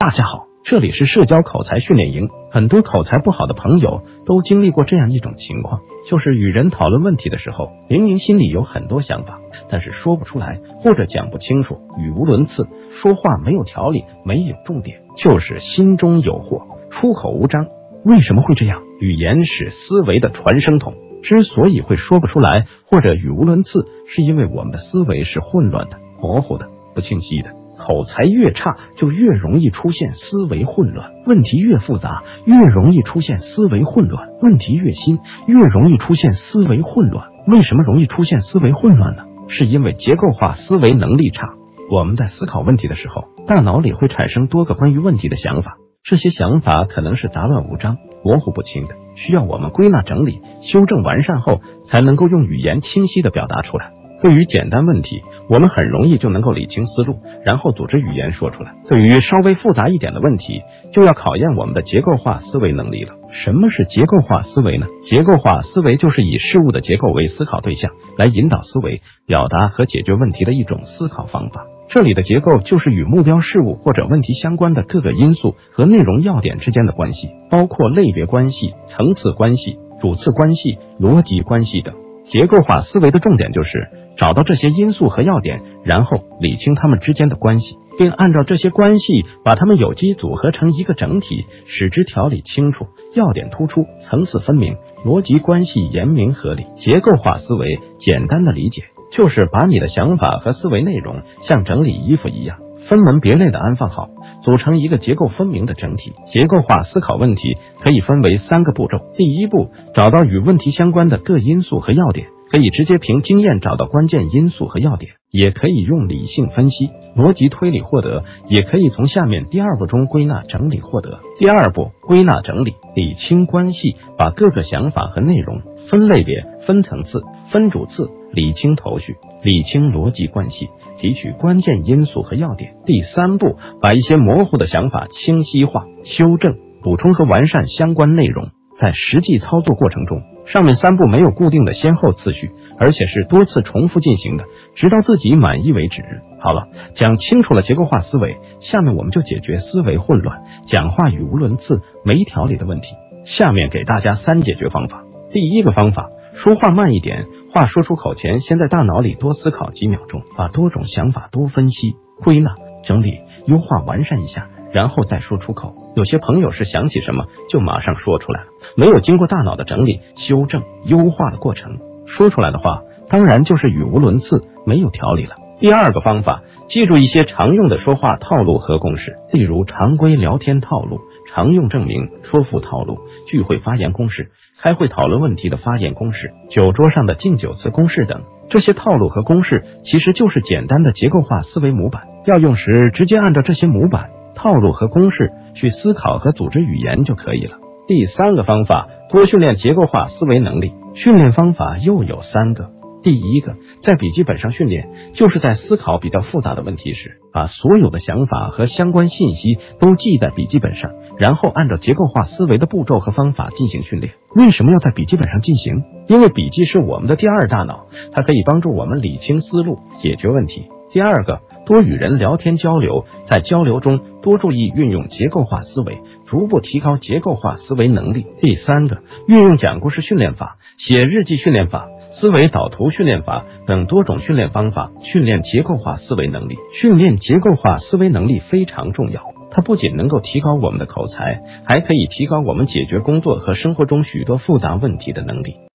大家好，这里是社交口才训练营。很多口才不好的朋友都经历过这样一种情况，就是与人讨论问题的时候，明明心里有很多想法，但是说不出来，或者讲不清楚，语无伦次，说话没有条理，没有重点，就是心中有货，出口无章。为什么会这样？语言是思维的传声筒，之所以会说不出来或者语无伦次，是因为我们的思维是混乱的、模糊的、不清晰的。口才越差，就越容易出现思维混乱；问题越复杂，越容易出现思维混乱；问题越新，越容易出现思维混乱。为什么容易出现思维混乱呢？是因为结构化思维能力差。我们在思考问题的时候，大脑里会产生多个关于问题的想法，这些想法可能是杂乱无章、模糊不清的，需要我们归纳整理、修正完善后，才能够用语言清晰的表达出来。对于简单问题，我们很容易就能够理清思路，然后组织语言说出来。对于稍微复杂一点的问题，就要考验我们的结构化思维能力了。什么是结构化思维呢？结构化思维就是以事物的结构为思考对象，来引导思维、表达和解决问题的一种思考方法。这里的结构就是与目标事物或者问题相关的各个因素和内容要点之间的关系，包括类别关系、层次关系、主次关系、逻辑关系等。结构化思维的重点就是。找到这些因素和要点，然后理清它们之间的关系，并按照这些关系把它们有机组合成一个整体，使之条理清楚、要点突出、层次分明、逻辑关系严明合理。结构化思维简单的理解就是把你的想法和思维内容像整理衣服一样，分门别类的安放好，组成一个结构分明的整体。结构化思考问题可以分为三个步骤：第一步，找到与问题相关的各因素和要点。可以直接凭经验找到关键因素和要点，也可以用理性分析、逻辑推理获得，也可以从下面第二步中归纳整理获得。第二步，归纳整理，理清关系，把各个想法和内容分类别、分层次、分主次，理清头绪，理清逻辑关系，提取关键因素和要点。第三步，把一些模糊的想法清晰化、修正、补充和完善相关内容。在实际操作过程中，上面三步没有固定的先后次序，而且是多次重复进行的，直到自己满意为止。好了，讲清楚了结构化思维，下面我们就解决思维混乱、讲话语无伦次、没条理的问题。下面给大家三解决方法。第一个方法，说话慢一点，话说出口前，先在大脑里多思考几秒钟，把多种想法多分析、归纳、整理、优化、完善一下，然后再说出口。有些朋友是想起什么就马上说出来了。没有经过大脑的整理、修正、优化的过程，说出来的话当然就是语无伦次、没有条理了。第二个方法，记住一些常用的说话套路和公式，例如常规聊天套路、常用证明、说服套路、聚会发言公式、开会讨论问题的发言公式、酒桌上的敬酒词公式等。这些套路和公式其实就是简单的结构化思维模板，要用时直接按照这些模板、套路和公式去思考和组织语言就可以了。第三个方法，多训练结构化思维能力。训练方法又有三个。第一个，在笔记本上训练，就是在思考比较复杂的问题时，把所有的想法和相关信息都记在笔记本上，然后按照结构化思维的步骤和方法进行训练。为什么要在笔记本上进行？因为笔记是我们的第二大脑，它可以帮助我们理清思路、解决问题。第二个，多与人聊天交流，在交流中多注意运用结构化思维，逐步提高结构化思维能力。第三个，运用讲故事训练法、写日记训练法、思维导图训练法等多种训练方法，训练结构化思维能力。训练结构化思维能力非常重要，它不仅能够提高我们的口才，还可以提高我们解决工作和生活中许多复杂问题的能力。